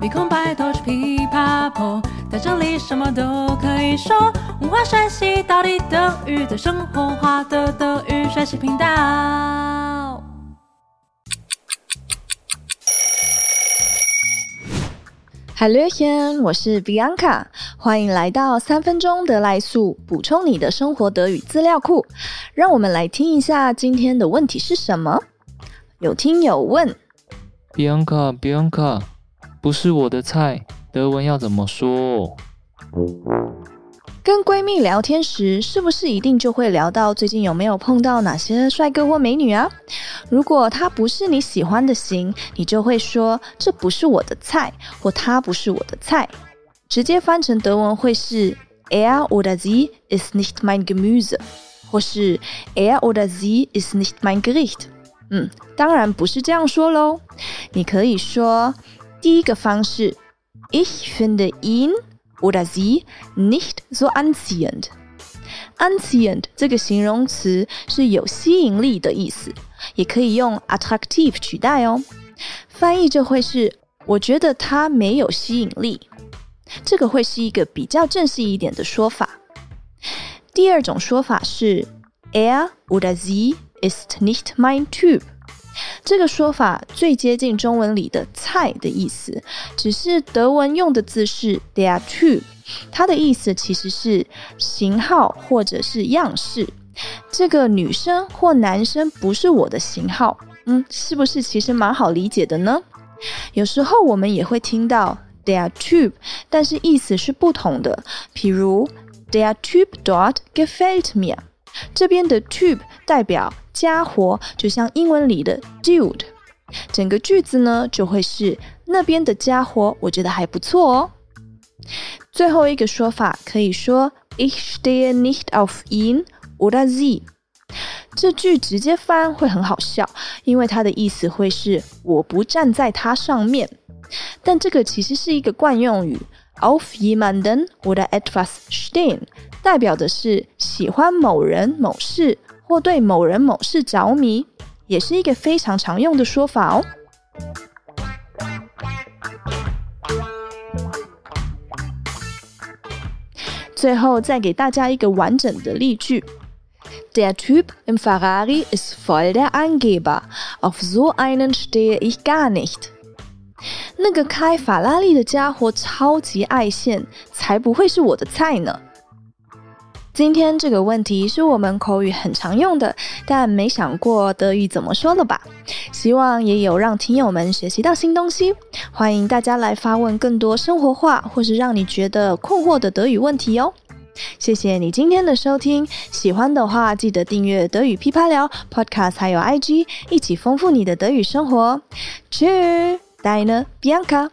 鼻孔拜托去噼啪破，在这里什么都可以说。文化学习到底等于在生活化的德语学习频道。Hallöchen，我是 Bianca，欢迎来到三分钟德来速，补充你的生活德语资料库。让我们来听一下今天的问题是什么？有听友问：Bianca，Bianca。不是我的菜，德文要怎么说？跟闺蜜聊天时，是不是一定就会聊到最近有没有碰到哪些帅哥或美女啊？如果他不是你喜欢的型，你就会说这不是我的菜，或他不是我的菜。直接翻成德文会是 Er oder sie ist nicht mein Gemüse，或是 Er oder sie ist nicht mein Gericht。嗯，当然不是这样说喽，你可以说。第一个方式，Ich finde ihn oder sie nicht so anziehend。anziehend 这个形容词是有吸引力的意思，也可以用 attractive 取代哦。翻译就会是我觉得他没有吸引力，这个会是一个比较正式一点的说法。第二种说法是 Er oder sie ist nicht mein Typ。这个说法最接近中文里的“菜”的意思，只是德文用的字是 der Typ，它的意思其实是型号或者是样式。这个女生或男生不是我的型号，嗯，是不是其实蛮好理解的呢？有时候我们也会听到 der Typ，但是意思是不同的。譬如 der Typ dort gefällt mir，这边的 tube 代表。家伙就像英文里的 dude，整个句子呢就会是那边的家伙，我觉得还不错哦。最后一个说法可以说 Ich stehe nicht auf ihn oder sie，这句直接翻会很好笑，因为它的意思会是我不站在他上面，但这个其实是一个惯用语，auf jemanden oder etwas stehen，代表的是喜欢某人某事。或对某人某事着迷，也是一个非常常用的说法哦。最后再给大家一个完整的例句：Der Typ im Ferrari ist voll der Angeber. Auf so einen stehe ich gar nicht。那个开法拉利的家伙超级爱现，才不会是我的菜呢。今天这个问题是我们口语很常用的，但没想过德语怎么说了吧？希望也有让听友们学习到新东西。欢迎大家来发问更多生活化或是让你觉得困惑的德语问题哦。谢谢你今天的收听，喜欢的话记得订阅德语噼啪聊 Podcast，还有 IG，一起丰富你的德语生活。Deine Bianca.